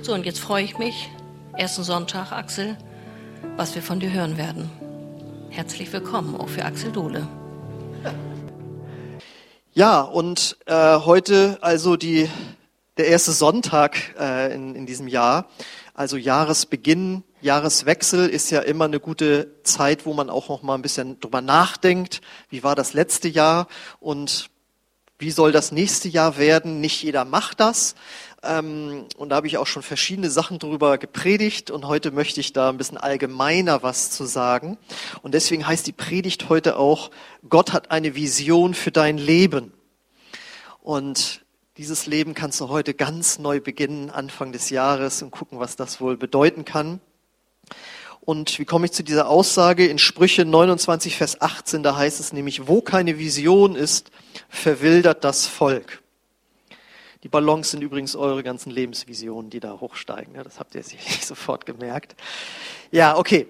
So, und jetzt freue ich mich, ersten Sonntag, Axel, was wir von dir hören werden. Herzlich willkommen auch für Axel Dohle. Ja, und äh, heute also die, der erste Sonntag äh, in, in diesem Jahr, also Jahresbeginn, Jahreswechsel ist ja immer eine gute Zeit, wo man auch noch mal ein bisschen drüber nachdenkt. Wie war das letzte Jahr und wie soll das nächste Jahr werden? Nicht jeder macht das. Ähm, und da habe ich auch schon verschiedene Sachen drüber gepredigt und heute möchte ich da ein bisschen allgemeiner was zu sagen. Und deswegen heißt die Predigt heute auch, Gott hat eine Vision für dein Leben. Und dieses Leben kannst du heute ganz neu beginnen, Anfang des Jahres und gucken, was das wohl bedeuten kann. Und wie komme ich zu dieser Aussage? In Sprüche 29, Vers 18, da heißt es nämlich, wo keine Vision ist, verwildert das Volk. Die Ballons sind übrigens eure ganzen Lebensvisionen, die da hochsteigen. Ja, das habt ihr sicherlich sofort gemerkt. Ja, okay.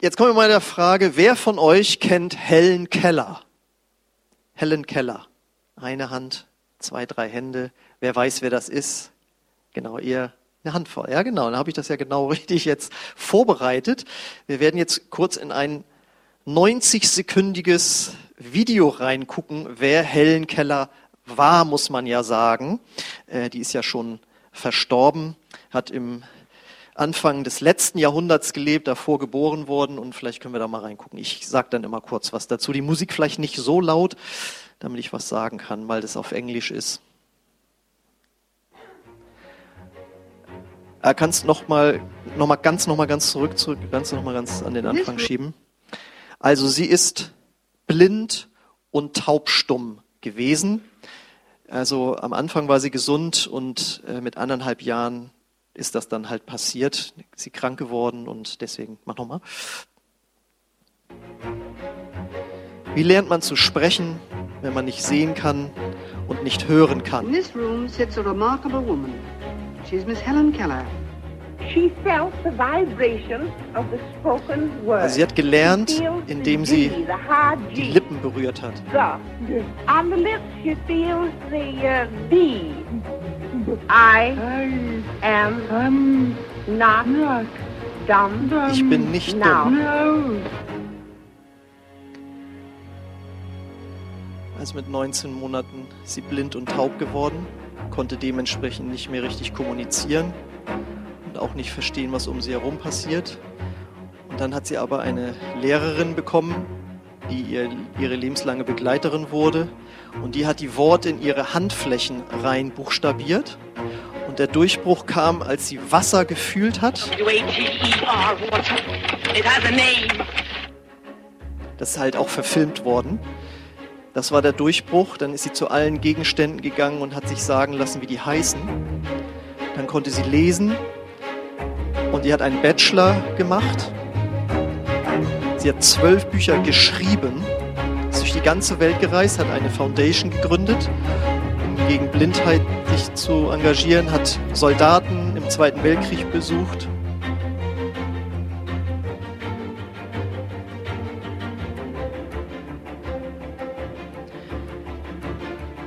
Jetzt kommen wir mal der Frage, wer von euch kennt Helen Keller? Helen Keller. Eine Hand, zwei, drei Hände. Wer weiß, wer das ist? Genau, ihr eine Handvoll. Ja, genau. Dann habe ich das ja genau richtig jetzt vorbereitet. Wir werden jetzt kurz in ein 90-sekündiges Video reingucken, wer Helen Keller war, muss man ja sagen. Äh, die ist ja schon verstorben, hat im Anfang des letzten Jahrhunderts gelebt, davor geboren worden und vielleicht können wir da mal reingucken. Ich sage dann immer kurz was dazu. Die Musik vielleicht nicht so laut, damit ich was sagen kann, weil das auf Englisch ist. Äh, kannst noch mal, noch mal ganz, noch mal ganz zurück, zurück, ganz noch mal ganz an den Anfang schieben. Also sie ist blind und taubstumm gewesen. Also am Anfang war sie gesund und äh, mit anderthalb Jahren ist das dann halt passiert. Sie krank geworden und deswegen, mach nochmal. Wie lernt man zu sprechen, wenn man nicht sehen kann und nicht hören kann? In this room sits a remarkable woman. She's Miss Helen Keller. Also sie hat gelernt, indem sie die. Lippen berührt hat. The. On the lips she feels the uh, B. I am not dumb. Ich bin nicht dumm. Also mit 19 Monaten sie blind und taub geworden, konnte dementsprechend nicht mehr richtig kommunizieren und auch nicht verstehen, was um sie herum passiert. Und dann hat sie aber eine Lehrerin bekommen, die ihr, ihre lebenslange Begleiterin wurde. Und die hat die Worte in ihre Handflächen rein buchstabiert. Und der Durchbruch kam, als sie Wasser gefühlt hat. Das ist halt auch verfilmt worden. Das war der Durchbruch. Dann ist sie zu allen Gegenständen gegangen und hat sich sagen lassen, wie die heißen. Dann konnte sie lesen und die hat einen Bachelor gemacht. Sie hat zwölf Bücher geschrieben, ist durch die ganze Welt gereist, hat eine Foundation gegründet, um gegen Blindheit sich zu engagieren, hat Soldaten im Zweiten Weltkrieg besucht.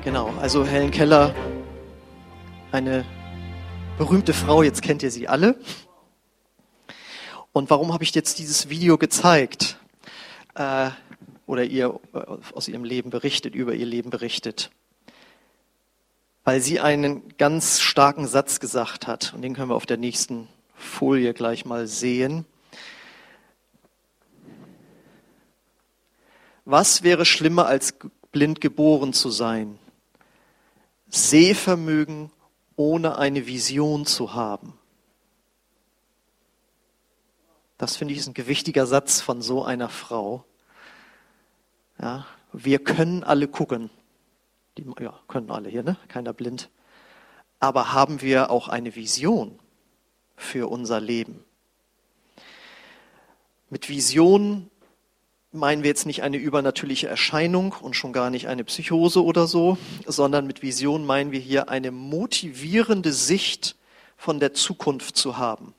Genau, also Helen Keller, eine berühmte Frau, jetzt kennt ihr sie alle. Und warum habe ich jetzt dieses Video gezeigt? Äh, oder ihr äh, aus ihrem Leben berichtet, über ihr Leben berichtet? Weil sie einen ganz starken Satz gesagt hat. Und den können wir auf der nächsten Folie gleich mal sehen. Was wäre schlimmer als blind geboren zu sein? Sehvermögen ohne eine Vision zu haben. Das finde ich ist ein gewichtiger Satz von so einer Frau. Ja, wir können alle gucken. Die, ja, können alle hier, ne? Keiner blind. Aber haben wir auch eine Vision für unser Leben? Mit Vision meinen wir jetzt nicht eine übernatürliche Erscheinung und schon gar nicht eine Psychose oder so, sondern mit Vision meinen wir hier eine motivierende Sicht von der Zukunft zu haben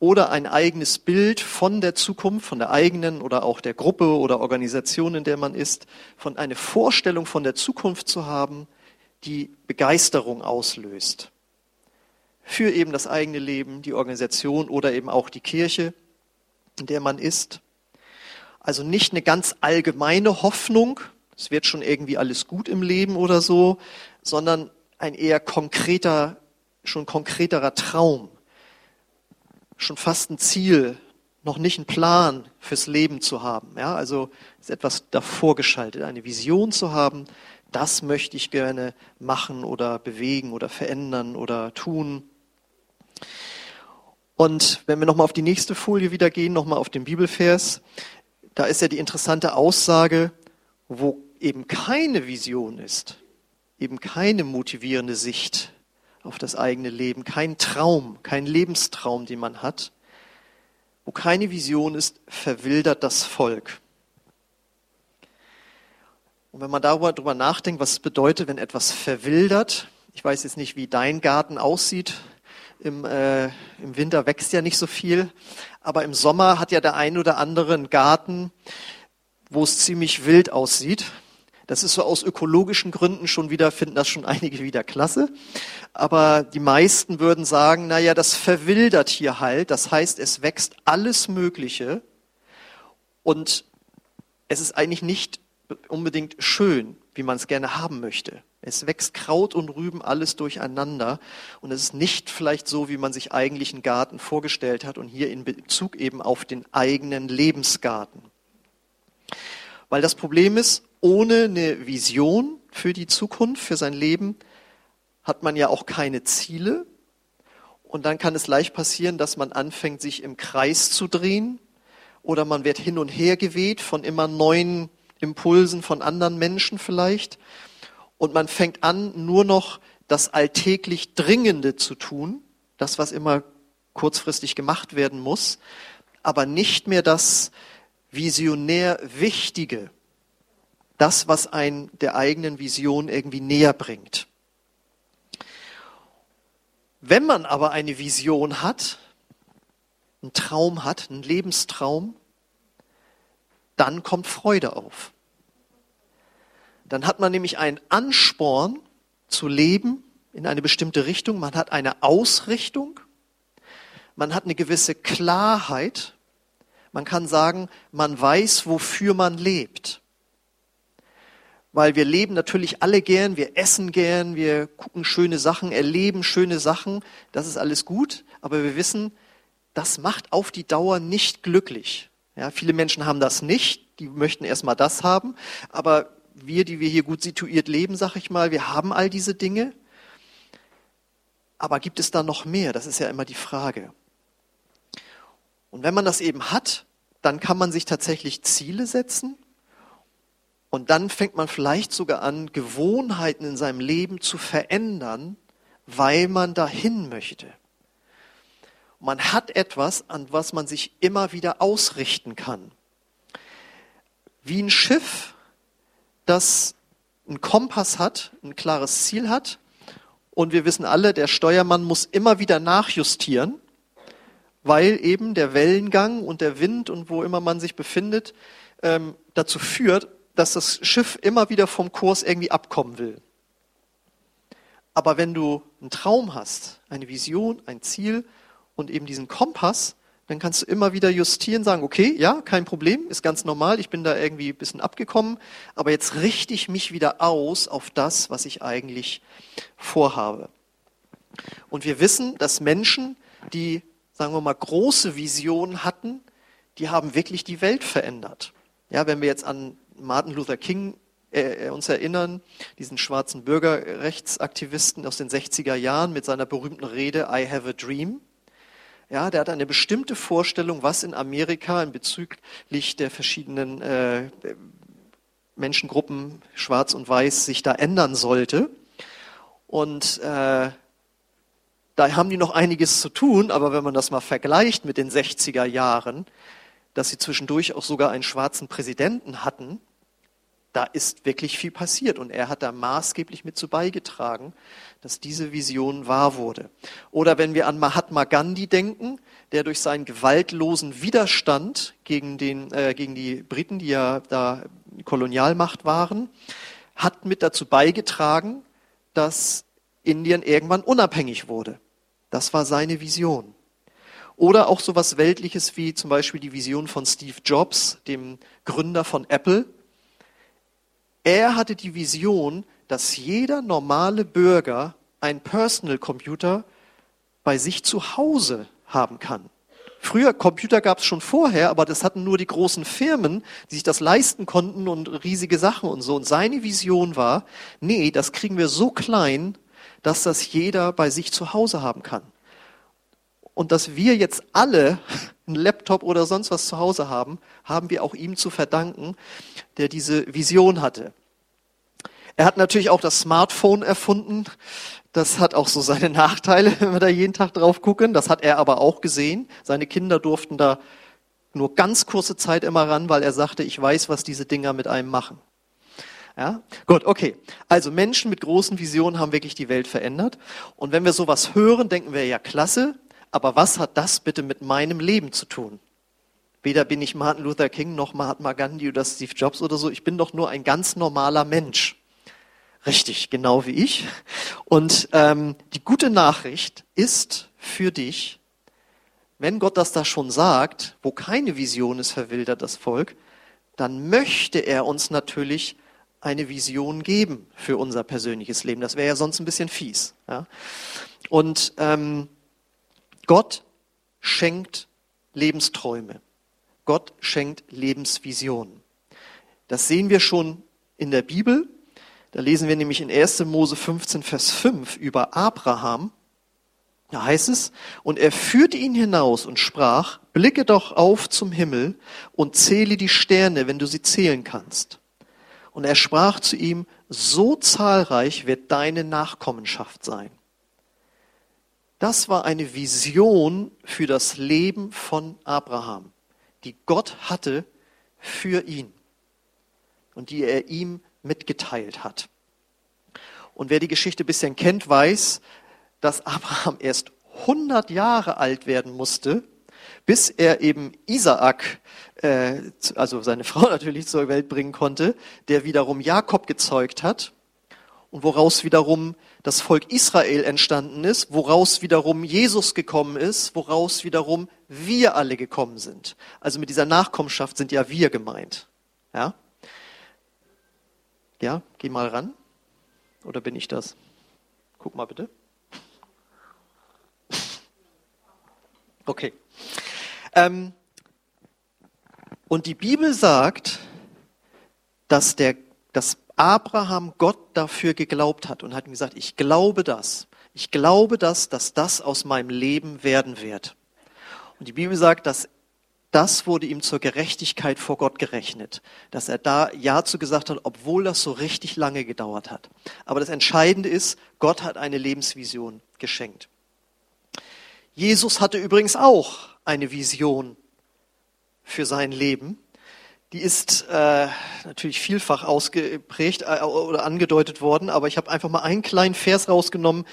oder ein eigenes Bild von der Zukunft, von der eigenen oder auch der Gruppe oder Organisation, in der man ist, von eine Vorstellung von der Zukunft zu haben, die Begeisterung auslöst für eben das eigene Leben, die Organisation oder eben auch die Kirche, in der man ist. Also nicht eine ganz allgemeine Hoffnung, es wird schon irgendwie alles gut im Leben oder so, sondern ein eher konkreter, schon konkreterer Traum, schon fast ein Ziel, noch nicht einen Plan fürs Leben zu haben. Ja, also ist etwas davor geschaltet, eine Vision zu haben, das möchte ich gerne machen oder bewegen oder verändern oder tun. Und wenn wir nochmal auf die nächste Folie wieder gehen, nochmal auf den Bibelvers, da ist ja die interessante Aussage, wo eben keine Vision ist, eben keine motivierende Sicht auf das eigene Leben, kein Traum, kein Lebenstraum, den man hat, wo keine Vision ist, verwildert das Volk. Und wenn man darüber, darüber nachdenkt, was es bedeutet, wenn etwas verwildert, ich weiß jetzt nicht, wie dein Garten aussieht, im, äh, im Winter wächst ja nicht so viel, aber im Sommer hat ja der ein oder andere einen Garten, wo es ziemlich wild aussieht. Das ist so aus ökologischen Gründen schon wieder, finden das schon einige wieder klasse. Aber die meisten würden sagen, na ja, das verwildert hier halt. Das heißt, es wächst alles Mögliche. Und es ist eigentlich nicht unbedingt schön, wie man es gerne haben möchte. Es wächst Kraut und Rüben alles durcheinander und es ist nicht vielleicht so, wie man sich eigentlich einen Garten vorgestellt hat und hier in Bezug eben auf den eigenen Lebensgarten. Weil das Problem ist, ohne eine Vision für die Zukunft, für sein Leben, hat man ja auch keine Ziele. Und dann kann es leicht passieren, dass man anfängt, sich im Kreis zu drehen oder man wird hin und her geweht von immer neuen Impulsen von anderen Menschen vielleicht. Und man fängt an, nur noch das alltäglich Dringende zu tun, das, was immer kurzfristig gemacht werden muss, aber nicht mehr das visionär Wichtige, das, was ein der eigenen Vision irgendwie näher bringt. Wenn man aber eine Vision hat, einen Traum hat, einen Lebenstraum, dann kommt Freude auf. Dann hat man nämlich einen Ansporn zu leben in eine bestimmte Richtung. Man hat eine Ausrichtung. Man hat eine gewisse Klarheit. Man kann sagen, man weiß, wofür man lebt. Weil wir leben natürlich alle gern, wir essen gern, wir gucken schöne Sachen, erleben schöne Sachen. Das ist alles gut. Aber wir wissen, das macht auf die Dauer nicht glücklich. Ja, viele Menschen haben das nicht, die möchten erstmal das haben, aber wir, die wir hier gut situiert leben, sag ich mal, wir haben all diese Dinge. Aber gibt es da noch mehr? Das ist ja immer die Frage. Und wenn man das eben hat, dann kann man sich tatsächlich Ziele setzen und dann fängt man vielleicht sogar an, Gewohnheiten in seinem Leben zu verändern, weil man dahin möchte. Man hat etwas, an was man sich immer wieder ausrichten kann. Wie ein Schiff, das einen Kompass hat, ein klares Ziel hat. Und wir wissen alle, der Steuermann muss immer wieder nachjustieren, weil eben der Wellengang und der Wind und wo immer man sich befindet, ähm, dazu führt, dass das Schiff immer wieder vom Kurs irgendwie abkommen will. Aber wenn du einen Traum hast, eine Vision, ein Ziel, und eben diesen Kompass, dann kannst du immer wieder justieren, sagen, okay, ja, kein Problem, ist ganz normal, ich bin da irgendwie ein bisschen abgekommen, aber jetzt richte ich mich wieder aus auf das, was ich eigentlich vorhabe. Und wir wissen, dass Menschen, die, sagen wir mal, große Visionen hatten, die haben wirklich die Welt verändert. Ja, wenn wir jetzt an Martin Luther King äh, äh uns erinnern, diesen schwarzen Bürgerrechtsaktivisten aus den 60er Jahren mit seiner berühmten Rede I have a dream, ja, der hat eine bestimmte Vorstellung, was in Amerika in bezüglich der verschiedenen äh, Menschengruppen, schwarz und weiß, sich da ändern sollte. Und äh, da haben die noch einiges zu tun, aber wenn man das mal vergleicht mit den 60er Jahren, dass sie zwischendurch auch sogar einen schwarzen Präsidenten hatten, da ist wirklich viel passiert und er hat da maßgeblich mit zu beigetragen, dass diese Vision wahr wurde. Oder wenn wir an Mahatma Gandhi denken, der durch seinen gewaltlosen Widerstand gegen, den, äh, gegen die Briten, die ja da Kolonialmacht waren, hat mit dazu beigetragen, dass Indien irgendwann unabhängig wurde. Das war seine Vision. Oder auch so was Weltliches wie zum Beispiel die Vision von Steve Jobs, dem Gründer von Apple. Er hatte die Vision, dass jeder normale Bürger einen Personal Computer bei sich zu Hause haben kann. Früher, Computer gab es schon vorher, aber das hatten nur die großen Firmen, die sich das leisten konnten und riesige Sachen und so. Und seine Vision war, nee, das kriegen wir so klein, dass das jeder bei sich zu Hause haben kann. Und dass wir jetzt alle einen Laptop oder sonst was zu Hause haben, haben wir auch ihm zu verdanken, der diese Vision hatte. Er hat natürlich auch das Smartphone erfunden. Das hat auch so seine Nachteile, wenn wir da jeden Tag drauf gucken. Das hat er aber auch gesehen. Seine Kinder durften da nur ganz kurze Zeit immer ran, weil er sagte, ich weiß, was diese Dinger mit einem machen. Ja, gut, okay. Also Menschen mit großen Visionen haben wirklich die Welt verändert. Und wenn wir sowas hören, denken wir ja klasse. Aber was hat das bitte mit meinem Leben zu tun? Weder bin ich Martin Luther King noch Mahatma Gandhi oder Steve Jobs oder so. Ich bin doch nur ein ganz normaler Mensch. Richtig, genau wie ich. Und ähm, die gute Nachricht ist für dich, wenn Gott das da schon sagt, wo keine Vision ist, verwildert das Volk, dann möchte er uns natürlich eine Vision geben für unser persönliches Leben. Das wäre ja sonst ein bisschen fies. Ja? Und ähm, Gott schenkt Lebensträume. Gott schenkt Lebensvisionen. Das sehen wir schon in der Bibel. Da lesen wir nämlich in 1. Mose 15, Vers 5 über Abraham. Da heißt es, und er führte ihn hinaus und sprach, blicke doch auf zum Himmel und zähle die Sterne, wenn du sie zählen kannst. Und er sprach zu ihm, so zahlreich wird deine Nachkommenschaft sein. Das war eine Vision für das Leben von Abraham, die Gott hatte für ihn und die er ihm mitgeteilt hat. Und wer die Geschichte ein bisschen kennt, weiß, dass Abraham erst 100 Jahre alt werden musste, bis er eben Isaak, äh, also seine Frau natürlich zur Welt bringen konnte, der wiederum Jakob gezeugt hat und woraus wiederum das Volk Israel entstanden ist, woraus wiederum Jesus gekommen ist, woraus wiederum wir alle gekommen sind. Also mit dieser Nachkommenschaft sind ja wir gemeint. Ja? Ja, geh mal ran. Oder bin ich das? Guck mal bitte. Okay. Ähm, und die Bibel sagt, dass, der, dass Abraham Gott dafür geglaubt hat und hat ihm gesagt, ich glaube das. Ich glaube das, dass das aus meinem Leben werden wird. Und die Bibel sagt, dass das wurde ihm zur Gerechtigkeit vor Gott gerechnet, dass er da Ja zu gesagt hat, obwohl das so richtig lange gedauert hat. Aber das Entscheidende ist, Gott hat eine Lebensvision geschenkt. Jesus hatte übrigens auch eine Vision für sein Leben. Die ist äh, natürlich vielfach ausgeprägt äh, oder angedeutet worden, aber ich habe einfach mal einen kleinen Vers rausgenommen,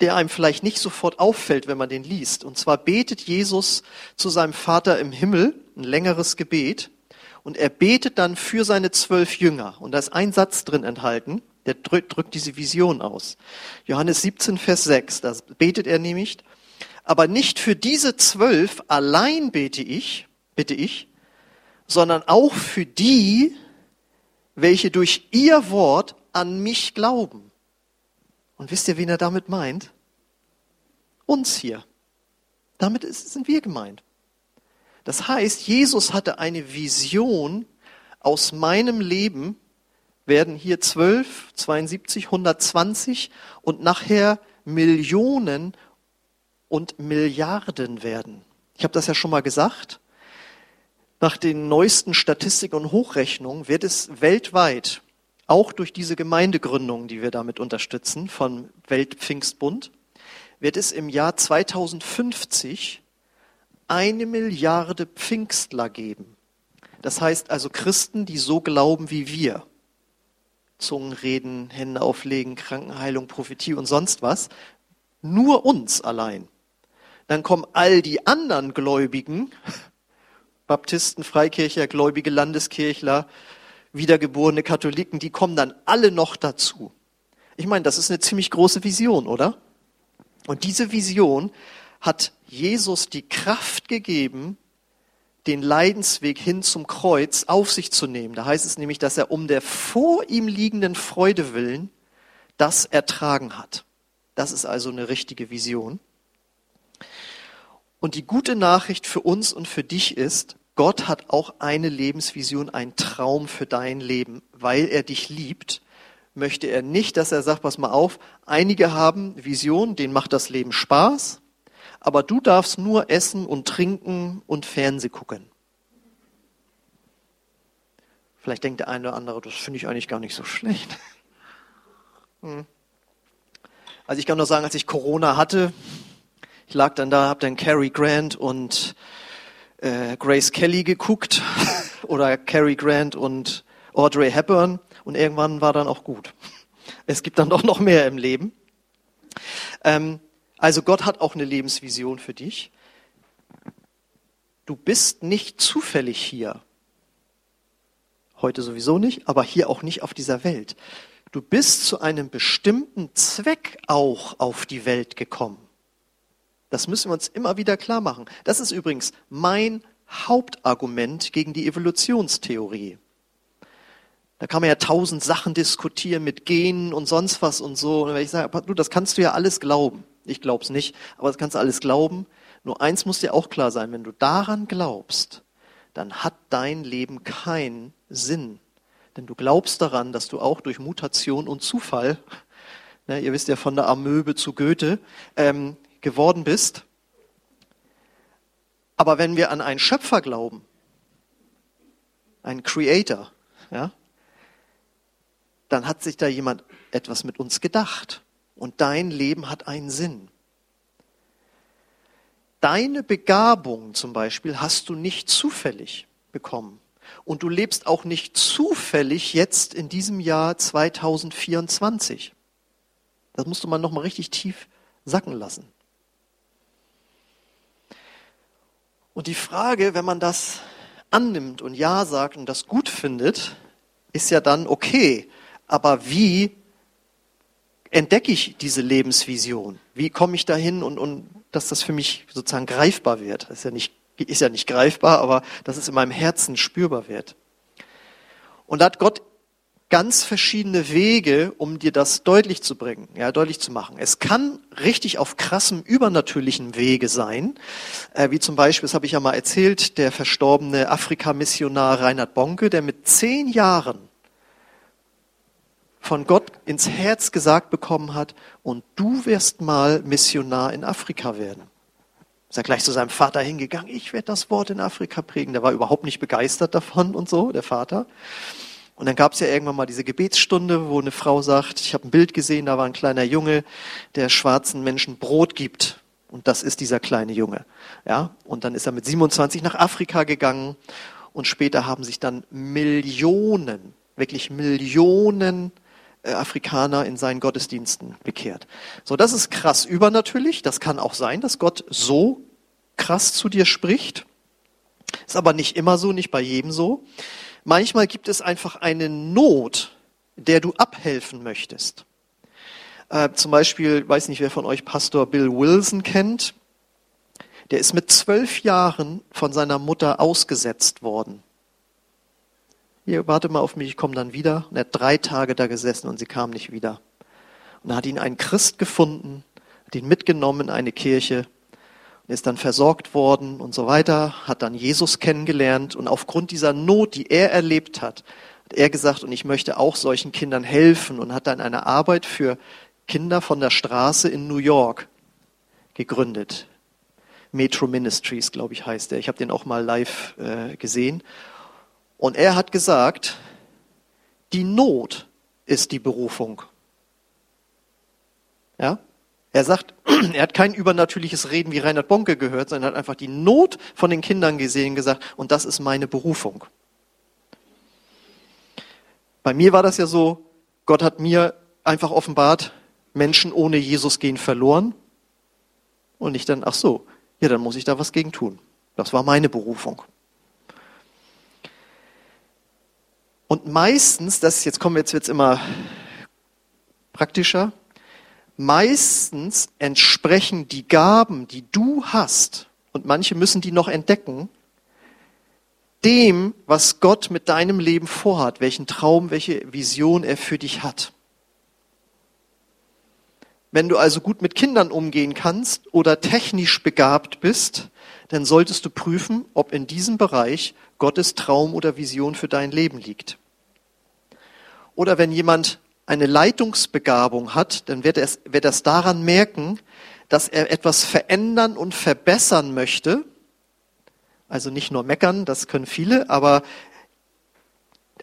der einem vielleicht nicht sofort auffällt, wenn man den liest. Und zwar betet Jesus zu seinem Vater im Himmel, ein längeres Gebet, und er betet dann für seine zwölf Jünger. Und da ist ein Satz drin enthalten, der drückt, diese Vision aus. Johannes 17, Vers 6, da betet er nämlich, aber nicht für diese zwölf allein bete ich, bitte ich, sondern auch für die, welche durch ihr Wort an mich glauben. Und wisst ihr, wen er damit meint? Uns hier. Damit sind wir gemeint. Das heißt, Jesus hatte eine Vision aus meinem Leben, werden hier 12, 72, 120 und nachher Millionen und Milliarden werden. Ich habe das ja schon mal gesagt. Nach den neuesten Statistiken und Hochrechnungen wird es weltweit auch durch diese Gemeindegründung, die wir damit unterstützen, von Weltpfingstbund, wird es im Jahr 2050 eine Milliarde Pfingstler geben. Das heißt also Christen, die so glauben wie wir. Zungen reden, Hände auflegen, Krankenheilung, Prophetie und sonst was. Nur uns allein. Dann kommen all die anderen Gläubigen, Baptisten, Freikircher, gläubige Landeskirchler, wiedergeborene Katholiken, die kommen dann alle noch dazu. Ich meine, das ist eine ziemlich große Vision, oder? Und diese Vision hat Jesus die Kraft gegeben, den Leidensweg hin zum Kreuz auf sich zu nehmen. Da heißt es nämlich, dass er um der vor ihm liegenden Freude willen das ertragen hat. Das ist also eine richtige Vision. Und die gute Nachricht für uns und für dich ist, Gott hat auch eine Lebensvision, einen Traum für dein Leben. Weil er dich liebt, möchte er nicht, dass er sagt, pass mal auf, einige haben Visionen, denen macht das Leben Spaß, aber du darfst nur essen und trinken und Fernseh gucken. Vielleicht denkt der eine oder andere, das finde ich eigentlich gar nicht so schlecht. Hm. Also ich kann nur sagen, als ich Corona hatte, ich lag dann da, habe dann Cary Grant und äh, Grace Kelly geguckt oder Cary Grant und Audrey Hepburn und irgendwann war dann auch gut. Es gibt dann doch noch mehr im Leben. Ähm, also Gott hat auch eine Lebensvision für dich. Du bist nicht zufällig hier. Heute sowieso nicht, aber hier auch nicht auf dieser Welt. Du bist zu einem bestimmten Zweck auch auf die Welt gekommen. Das müssen wir uns immer wieder klar machen. Das ist übrigens mein Hauptargument gegen die Evolutionstheorie. Da kann man ja tausend Sachen diskutieren mit Genen und sonst was und so. Und wenn ich sage, du, das kannst du ja alles glauben. Ich glaub's nicht, aber das kannst du alles glauben. Nur eins muss dir auch klar sein, wenn du daran glaubst, dann hat dein Leben keinen Sinn. Denn du glaubst daran, dass du auch durch Mutation und Zufall, ne, ihr wisst ja von der Amöbe zu Goethe, ähm, geworden bist. Aber wenn wir an einen Schöpfer glauben, einen Creator, ja, dann hat sich da jemand etwas mit uns gedacht. Und dein Leben hat einen Sinn. Deine Begabung zum Beispiel hast du nicht zufällig bekommen. Und du lebst auch nicht zufällig jetzt in diesem Jahr 2024. Das musst du mal nochmal richtig tief sacken lassen. Und die Frage, wenn man das annimmt und Ja sagt und das gut findet, ist ja dann okay. Aber wie entdecke ich diese Lebensvision? Wie komme ich dahin und, und dass das für mich sozusagen greifbar wird? Das ist ja nicht, ist ja nicht greifbar, aber dass es in meinem Herzen spürbar wird. Und da hat Gott ganz verschiedene Wege, um dir das deutlich zu bringen, ja, deutlich zu machen. Es kann richtig auf krassem übernatürlichen Wege sein, äh, wie zum Beispiel, das habe ich ja mal erzählt, der verstorbene Afrika-Missionar Reinhard Bonke, der mit zehn Jahren von Gott ins Herz gesagt bekommen hat, und du wirst mal Missionar in Afrika werden. Ist er gleich zu seinem Vater hingegangen, ich werde das Wort in Afrika prägen. Der war überhaupt nicht begeistert davon und so, der Vater. Und dann gab es ja irgendwann mal diese Gebetsstunde, wo eine Frau sagt, ich habe ein Bild gesehen, da war ein kleiner Junge, der schwarzen Menschen Brot gibt. Und das ist dieser kleine Junge. Ja? Und dann ist er mit 27 nach Afrika gegangen und später haben sich dann Millionen, wirklich Millionen äh, Afrikaner in seinen Gottesdiensten bekehrt. So, das ist krass übernatürlich. Das kann auch sein, dass Gott so krass zu dir spricht. Ist aber nicht immer so, nicht bei jedem so. Manchmal gibt es einfach eine Not, der du abhelfen möchtest. Äh, zum Beispiel, weiß nicht, wer von euch Pastor Bill Wilson kennt. Der ist mit zwölf Jahren von seiner Mutter ausgesetzt worden. Hier, warte mal auf mich, ich komme dann wieder. Und er hat drei Tage da gesessen und sie kam nicht wieder. Und da hat ihn ein Christ gefunden, hat ihn mitgenommen in eine Kirche ist dann versorgt worden und so weiter, hat dann Jesus kennengelernt und aufgrund dieser Not, die er erlebt hat, hat er gesagt, und ich möchte auch solchen Kindern helfen und hat dann eine Arbeit für Kinder von der Straße in New York gegründet. Metro Ministries, glaube ich, heißt er. Ich habe den auch mal live äh, gesehen. Und er hat gesagt, die Not ist die Berufung. Ja? Er sagt, er hat kein übernatürliches Reden wie Reinhard Bonke gehört, sondern hat einfach die Not von den Kindern gesehen und gesagt, und das ist meine Berufung. Bei mir war das ja so, Gott hat mir einfach offenbart, Menschen ohne Jesus gehen verloren. Und ich dann, ach so, ja, dann muss ich da was gegen tun. Das war meine Berufung. Und meistens, das jetzt kommen wir jetzt wird's immer praktischer, meistens entsprechen die Gaben, die du hast, und manche müssen die noch entdecken, dem, was Gott mit deinem Leben vorhat, welchen Traum, welche Vision er für dich hat. Wenn du also gut mit Kindern umgehen kannst oder technisch begabt bist, dann solltest du prüfen, ob in diesem Bereich Gottes Traum oder Vision für dein Leben liegt. Oder wenn jemand eine Leitungsbegabung hat, dann wird er wird es daran merken, dass er etwas verändern und verbessern möchte. Also nicht nur meckern, das können viele, aber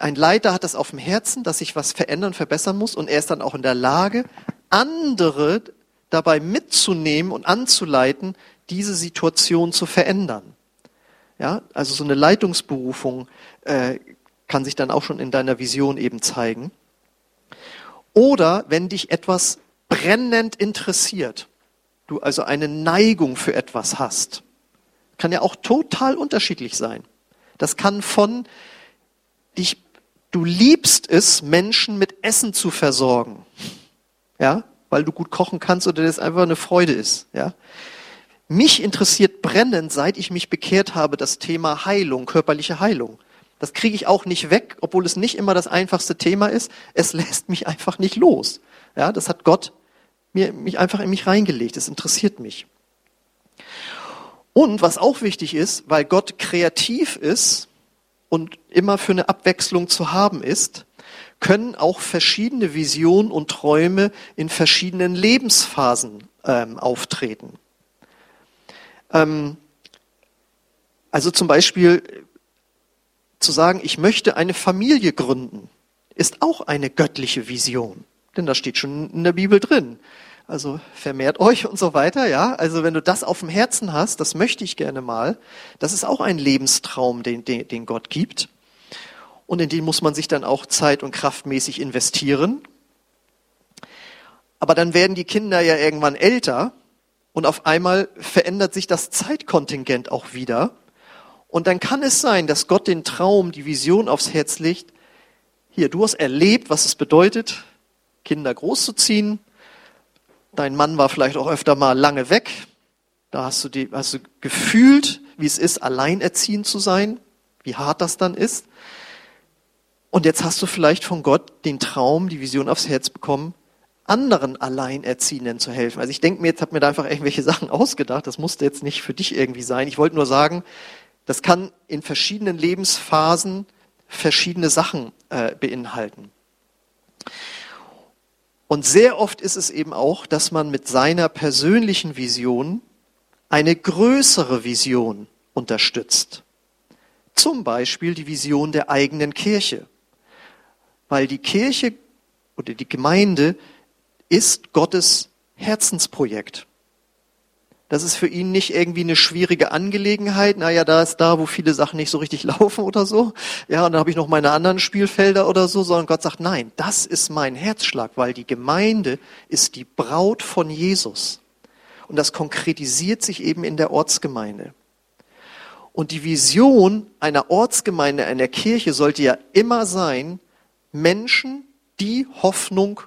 ein Leiter hat das auf dem Herzen, dass sich was verändern, verbessern muss und er ist dann auch in der Lage, andere dabei mitzunehmen und anzuleiten, diese Situation zu verändern. Ja, also so eine Leitungsberufung äh, kann sich dann auch schon in deiner Vision eben zeigen. Oder wenn dich etwas brennend interessiert, du also eine Neigung für etwas hast, kann ja auch total unterschiedlich sein. Das kann von dich, du liebst es, Menschen mit Essen zu versorgen, ja, weil du gut kochen kannst oder das einfach eine Freude ist, ja. Mich interessiert brennend, seit ich mich bekehrt habe, das Thema Heilung, körperliche Heilung. Das kriege ich auch nicht weg, obwohl es nicht immer das einfachste Thema ist. Es lässt mich einfach nicht los. Ja, das hat Gott mir, mich einfach in mich reingelegt. Es interessiert mich. Und was auch wichtig ist, weil Gott kreativ ist und immer für eine Abwechslung zu haben ist, können auch verschiedene Visionen und Träume in verschiedenen Lebensphasen ähm, auftreten. Ähm, also zum Beispiel zu sagen, ich möchte eine Familie gründen, ist auch eine göttliche Vision. Denn das steht schon in der Bibel drin. Also vermehrt euch und so weiter, ja. Also wenn du das auf dem Herzen hast, das möchte ich gerne mal, das ist auch ein Lebenstraum, den, den, den Gott gibt. Und in den muss man sich dann auch zeit- und kraftmäßig investieren. Aber dann werden die Kinder ja irgendwann älter und auf einmal verändert sich das Zeitkontingent auch wieder. Und dann kann es sein, dass Gott den Traum, die Vision aufs Herz legt. Hier, du hast erlebt, was es bedeutet, Kinder großzuziehen. Dein Mann war vielleicht auch öfter mal lange weg. Da hast du, die, hast du gefühlt, wie es ist, alleinerziehend zu sein, wie hart das dann ist. Und jetzt hast du vielleicht von Gott den Traum, die Vision aufs Herz bekommen, anderen Alleinerziehenden zu helfen. Also ich denke mir, jetzt habe mir da einfach irgendwelche Sachen ausgedacht. Das musste jetzt nicht für dich irgendwie sein. Ich wollte nur sagen, das kann in verschiedenen Lebensphasen verschiedene Sachen äh, beinhalten. Und sehr oft ist es eben auch, dass man mit seiner persönlichen Vision eine größere Vision unterstützt. Zum Beispiel die Vision der eigenen Kirche. Weil die Kirche oder die Gemeinde ist Gottes Herzensprojekt. Das ist für ihn nicht irgendwie eine schwierige Angelegenheit. Naja, da ist da, wo viele Sachen nicht so richtig laufen oder so. Ja, und dann habe ich noch meine anderen Spielfelder oder so, sondern Gott sagt, nein, das ist mein Herzschlag, weil die Gemeinde ist die Braut von Jesus. Und das konkretisiert sich eben in der Ortsgemeinde. Und die Vision einer Ortsgemeinde, einer Kirche sollte ja immer sein, Menschen die Hoffnung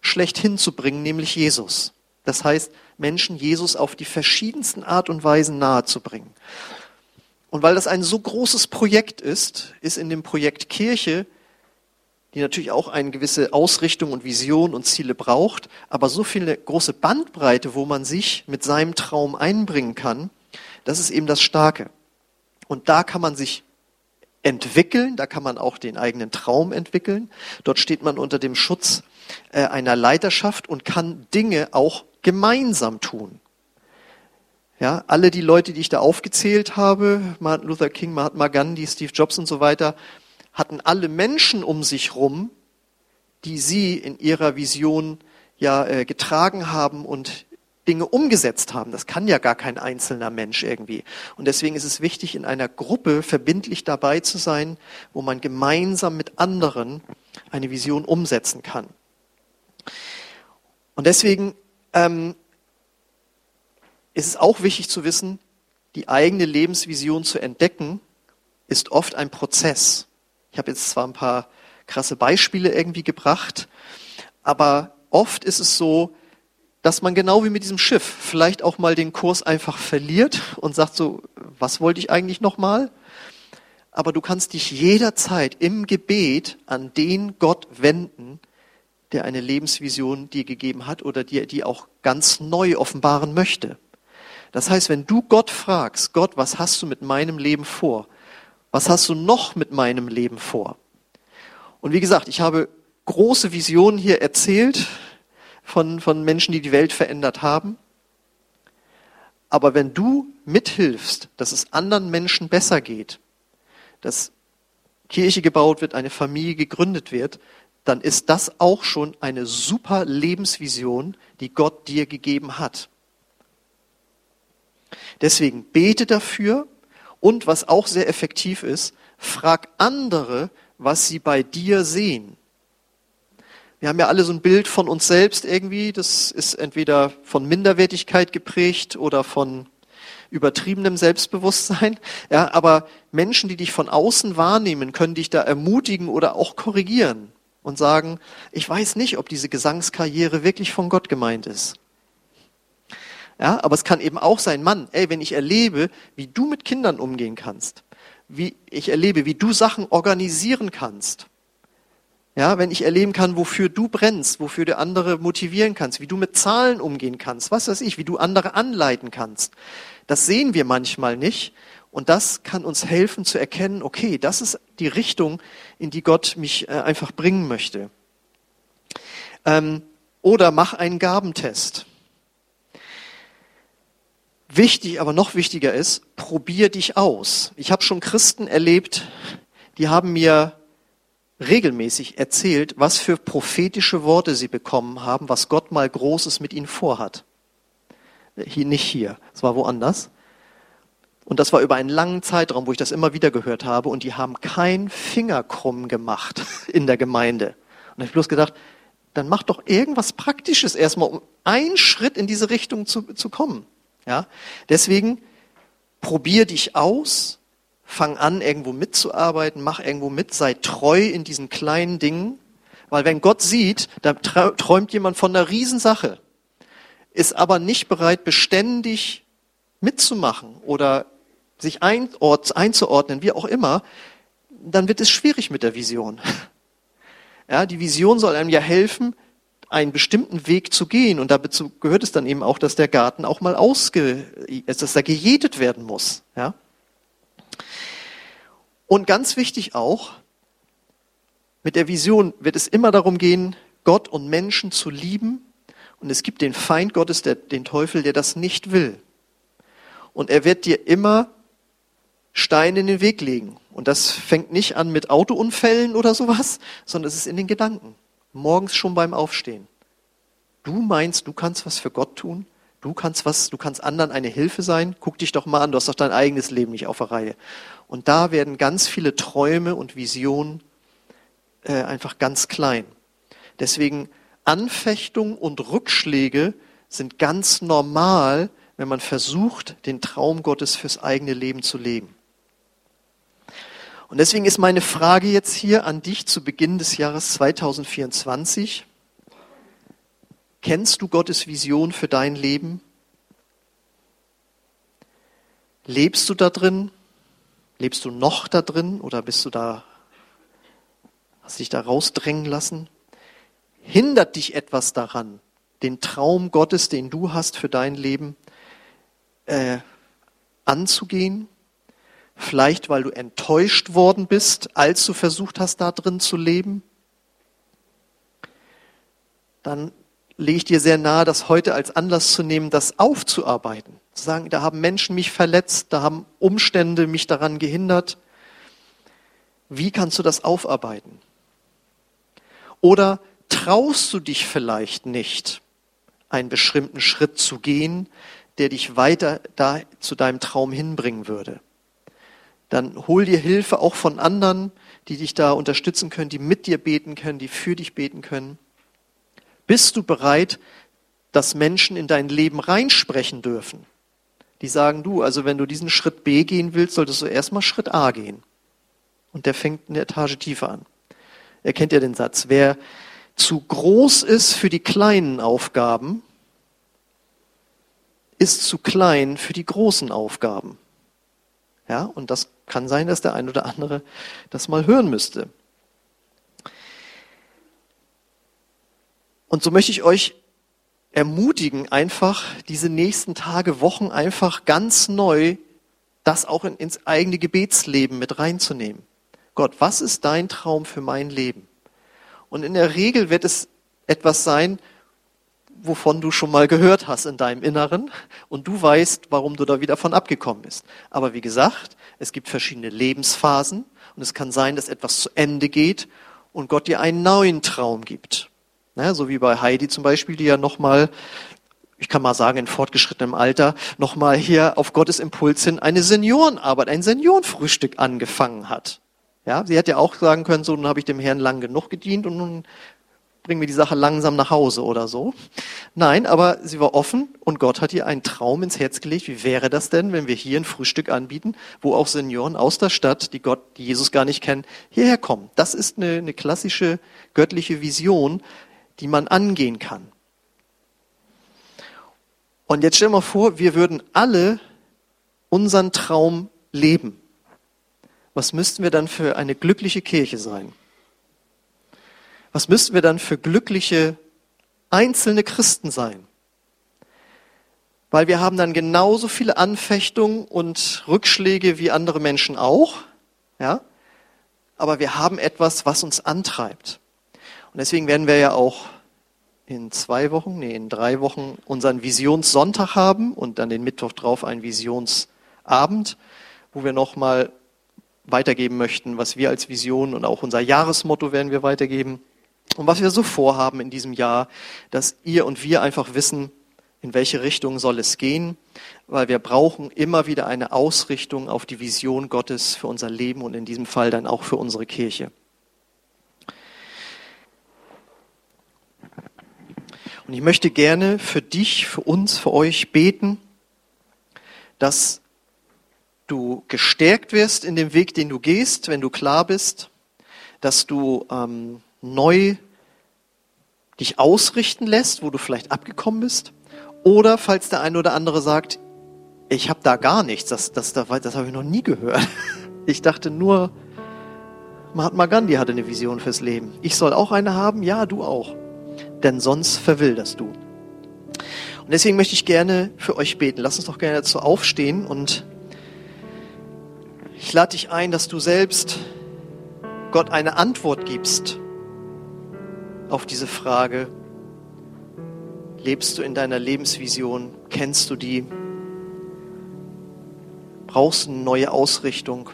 schlechthin zu bringen, nämlich Jesus. Das heißt, Menschen Jesus auf die verschiedensten Art und Weisen nahezubringen. Und weil das ein so großes Projekt ist, ist in dem Projekt Kirche, die natürlich auch eine gewisse Ausrichtung und Vision und Ziele braucht, aber so viel eine große Bandbreite, wo man sich mit seinem Traum einbringen kann, das ist eben das Starke. Und da kann man sich entwickeln, da kann man auch den eigenen Traum entwickeln. Dort steht man unter dem Schutz äh, einer Leiterschaft und kann Dinge auch gemeinsam tun. Ja, alle die Leute, die ich da aufgezählt habe, Martin Luther King, Mahatma Gandhi, Steve Jobs und so weiter, hatten alle Menschen um sich rum, die sie in ihrer Vision ja äh, getragen haben und Dinge umgesetzt haben. Das kann ja gar kein einzelner Mensch irgendwie. Und deswegen ist es wichtig, in einer Gruppe verbindlich dabei zu sein, wo man gemeinsam mit anderen eine Vision umsetzen kann. Und deswegen ähm, ist es auch wichtig zu wissen, die eigene Lebensvision zu entdecken, ist oft ein Prozess. Ich habe jetzt zwar ein paar krasse Beispiele irgendwie gebracht, aber oft ist es so, dass man genau wie mit diesem Schiff vielleicht auch mal den Kurs einfach verliert und sagt so, was wollte ich eigentlich nochmal? Aber du kannst dich jederzeit im Gebet an den Gott wenden, der eine Lebensvision dir gegeben hat oder dir die auch ganz neu offenbaren möchte. Das heißt, wenn du Gott fragst, Gott, was hast du mit meinem Leben vor? Was hast du noch mit meinem Leben vor? Und wie gesagt, ich habe große Visionen hier erzählt von, von Menschen, die die Welt verändert haben. Aber wenn du mithilfst, dass es anderen Menschen besser geht, dass Kirche gebaut wird, eine Familie gegründet wird, dann ist das auch schon eine super Lebensvision, die Gott dir gegeben hat. Deswegen bete dafür und was auch sehr effektiv ist, frag andere, was sie bei dir sehen. Wir haben ja alle so ein Bild von uns selbst irgendwie, das ist entweder von Minderwertigkeit geprägt oder von übertriebenem Selbstbewusstsein. Ja, aber Menschen, die dich von außen wahrnehmen, können dich da ermutigen oder auch korrigieren und sagen, ich weiß nicht, ob diese Gesangskarriere wirklich von Gott gemeint ist. Ja, aber es kann eben auch sein, Mann, ey, wenn ich erlebe, wie du mit Kindern umgehen kannst, wie ich erlebe, wie du Sachen organisieren kannst, ja, wenn ich erleben kann, wofür du brennst, wofür du andere motivieren kannst, wie du mit Zahlen umgehen kannst, was weiß ich, wie du andere anleiten kannst. Das sehen wir manchmal nicht. Und das kann uns helfen zu erkennen, okay, das ist die Richtung, in die Gott mich äh, einfach bringen möchte. Ähm, oder mach einen Gabentest. Wichtig, aber noch wichtiger ist, probier dich aus. Ich habe schon Christen erlebt, die haben mir regelmäßig erzählt, was für prophetische Worte sie bekommen haben, was Gott mal Großes mit ihnen vorhat. Hier, nicht hier, es war woanders. Und das war über einen langen Zeitraum, wo ich das immer wieder gehört habe. Und die haben kein Finger krumm gemacht in der Gemeinde. Und da habe ich bloß gedacht, dann mach doch irgendwas Praktisches erstmal, um einen Schritt in diese Richtung zu, zu kommen. Ja? Deswegen probier dich aus, fang an, irgendwo mitzuarbeiten, mach irgendwo mit, sei treu in diesen kleinen Dingen. Weil wenn Gott sieht, da träumt jemand von einer Riesensache, ist aber nicht bereit, beständig mitzumachen oder sich einzuordnen, wie auch immer, dann wird es schwierig mit der Vision. Ja, die Vision soll einem ja helfen, einen bestimmten Weg zu gehen. Und dazu gehört es dann eben auch, dass der Garten auch mal ausge, dass er gejätet werden muss. Ja? Und ganz wichtig auch, mit der Vision wird es immer darum gehen, Gott und Menschen zu lieben. Und es gibt den Feind Gottes, der, den Teufel, der das nicht will. Und er wird dir immer Steine in den Weg legen. Und das fängt nicht an mit Autounfällen oder sowas, sondern es ist in den Gedanken. Morgens schon beim Aufstehen. Du meinst, du kannst was für Gott tun? Du kannst was, du kannst anderen eine Hilfe sein? Guck dich doch mal an, du hast doch dein eigenes Leben nicht auf der Reihe. Und da werden ganz viele Träume und Visionen äh, einfach ganz klein. Deswegen Anfechtung und Rückschläge sind ganz normal, wenn man versucht, den Traum Gottes fürs eigene Leben zu leben. Und deswegen ist meine Frage jetzt hier an dich zu Beginn des Jahres 2024. Kennst du Gottes Vision für dein Leben? Lebst du da drin? Lebst du noch da drin oder bist du da, hast dich da rausdrängen lassen? Hindert dich etwas daran, den Traum Gottes, den du hast für dein Leben, äh, anzugehen? Vielleicht, weil du enttäuscht worden bist, als du versucht hast, da drin zu leben? Dann lege ich dir sehr nahe, das heute als Anlass zu nehmen, das aufzuarbeiten. Zu sagen, da haben Menschen mich verletzt, da haben Umstände mich daran gehindert. Wie kannst du das aufarbeiten? Oder traust du dich vielleicht nicht, einen bestimmten Schritt zu gehen, der dich weiter da zu deinem Traum hinbringen würde? Dann hol dir Hilfe auch von anderen, die dich da unterstützen können, die mit dir beten können, die für dich beten können. Bist du bereit, dass Menschen in dein Leben reinsprechen dürfen? Die sagen, du, also wenn du diesen Schritt B gehen willst, solltest du erstmal Schritt A gehen. Und der fängt eine Etage tiefer an. Er kennt ja den Satz, wer zu groß ist für die kleinen Aufgaben, ist zu klein für die großen Aufgaben. Ja, und das kann sein, dass der ein oder andere das mal hören müsste. Und so möchte ich euch ermutigen, einfach diese nächsten Tage, Wochen einfach ganz neu das auch in, ins eigene Gebetsleben mit reinzunehmen. Gott, was ist dein Traum für mein Leben? Und in der Regel wird es etwas sein, wovon du schon mal gehört hast in deinem Inneren und du weißt, warum du da wieder von abgekommen bist. Aber wie gesagt, es gibt verschiedene Lebensphasen und es kann sein, dass etwas zu Ende geht und Gott dir einen neuen Traum gibt. Ja, so wie bei Heidi zum Beispiel, die ja nochmal, ich kann mal sagen, in fortgeschrittenem Alter, nochmal hier auf Gottes Impuls hin eine Seniorenarbeit, ein Seniorenfrühstück angefangen hat. Ja, sie hätte ja auch sagen können, so, nun habe ich dem Herrn lang genug gedient und nun bringen wir die Sache langsam nach Hause oder so. Nein, aber sie war offen und Gott hat ihr einen Traum ins Herz gelegt. Wie wäre das denn, wenn wir hier ein Frühstück anbieten, wo auch Senioren aus der Stadt, die Gott, die Jesus gar nicht kennen, hierher kommen? Das ist eine, eine klassische göttliche Vision, die man angehen kann. Und jetzt stell mal vor, wir würden alle unseren Traum leben. Was müssten wir dann für eine glückliche Kirche sein? Was müssten wir dann für glückliche einzelne Christen sein? Weil wir haben dann genauso viele Anfechtungen und Rückschläge wie andere Menschen auch, ja? Aber wir haben etwas, was uns antreibt. Und deswegen werden wir ja auch in zwei Wochen, nee, in drei Wochen unseren Visionssonntag haben und dann den Mittwoch drauf einen Visionsabend, wo wir nochmal weitergeben möchten, was wir als Vision und auch unser Jahresmotto werden wir weitergeben. Und was wir so vorhaben in diesem Jahr, dass ihr und wir einfach wissen, in welche Richtung soll es gehen, weil wir brauchen immer wieder eine Ausrichtung auf die Vision Gottes für unser Leben und in diesem Fall dann auch für unsere Kirche. Und ich möchte gerne für dich, für uns, für euch beten, dass du gestärkt wirst in dem Weg, den du gehst, wenn du klar bist, dass du ähm, neu dich ausrichten lässt, wo du vielleicht abgekommen bist. Oder falls der eine oder andere sagt, ich habe da gar nichts, das, das, das, habe ich noch nie gehört. Ich dachte nur, Mahatma Gandhi hatte eine Vision fürs Leben. Ich soll auch eine haben? Ja, du auch. Denn sonst verwilderst du. Und deswegen möchte ich gerne für euch beten. Lass uns doch gerne dazu aufstehen und ich lade dich ein, dass du selbst Gott eine Antwort gibst auf diese Frage, lebst du in deiner Lebensvision, kennst du die, brauchst eine neue Ausrichtung,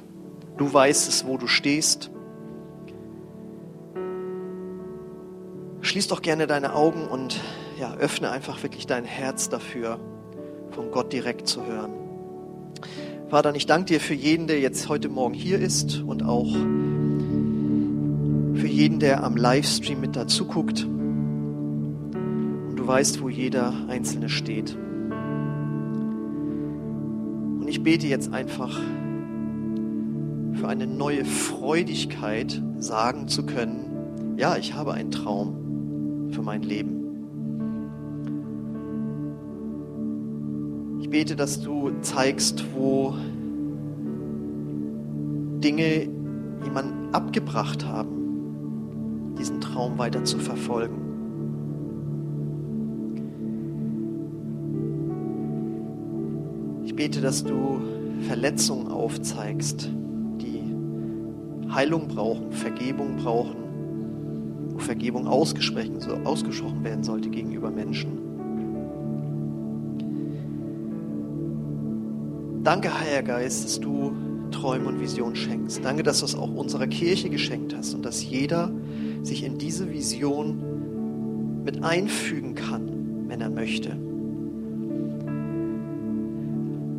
du weißt es, wo du stehst. Schließ doch gerne deine Augen und ja, öffne einfach wirklich dein Herz dafür, von Gott direkt zu hören. Vater, ich danke dir für jeden, der jetzt heute Morgen hier ist und auch jeden, der am Livestream mit dazu guckt. Und du weißt, wo jeder Einzelne steht. Und ich bete jetzt einfach für eine neue Freudigkeit sagen zu können, ja, ich habe einen Traum für mein Leben. Ich bete, dass du zeigst, wo Dinge jemanden abgebracht haben diesen Traum weiter zu verfolgen. Ich bete, dass du Verletzungen aufzeigst, die Heilung brauchen, Vergebung brauchen, wo Vergebung ausgesprochen, so ausgesprochen werden sollte gegenüber Menschen. Danke, Heiliger Geist, dass du Träume und Visionen schenkst. Danke, dass du es auch unserer Kirche geschenkt hast und dass jeder sich in diese Vision mit einfügen kann, wenn er möchte.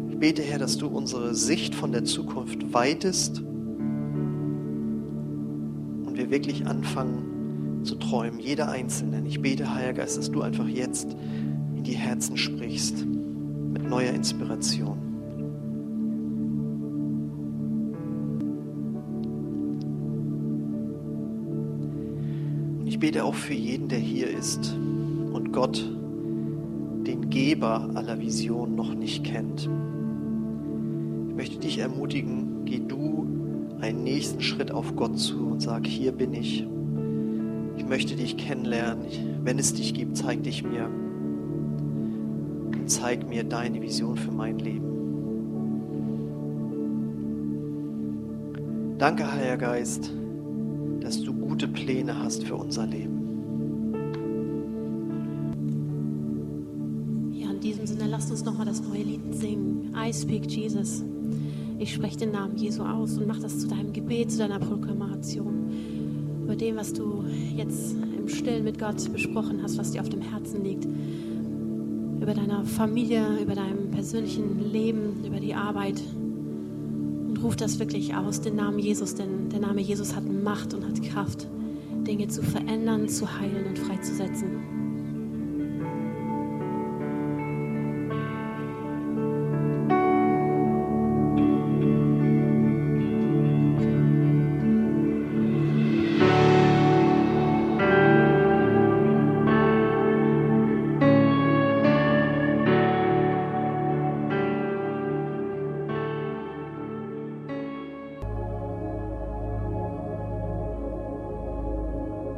Ich bete, Herr, dass du unsere Sicht von der Zukunft weitest und wir wirklich anfangen zu träumen, jeder Einzelne. Ich bete, Heiliger Geist, dass du einfach jetzt in die Herzen sprichst mit neuer Inspiration. Bete auch für jeden, der hier ist und Gott den Geber aller Visionen noch nicht kennt. Ich möchte dich ermutigen, geh du einen nächsten Schritt auf Gott zu und sag, hier bin ich. Ich möchte dich kennenlernen. Wenn es dich gibt, zeig dich mir. Und zeig mir deine Vision für mein Leben. Danke, Heiliger Geist, dass du gute Pläne hast für unser Leben. Ja, in diesem Sinne, lasst uns nochmal das neue Lied singen. I speak Jesus. Ich spreche den Namen Jesu aus und mach das zu deinem Gebet, zu deiner Proklamation. Über dem, was du jetzt im Stillen mit Gott besprochen hast, was dir auf dem Herzen liegt. Über deiner Familie, über deinem persönlichen Leben, über die Arbeit. Ruf das wirklich aus, den Namen Jesus, denn der Name Jesus hat Macht und hat Kraft, Dinge zu verändern, zu heilen und freizusetzen.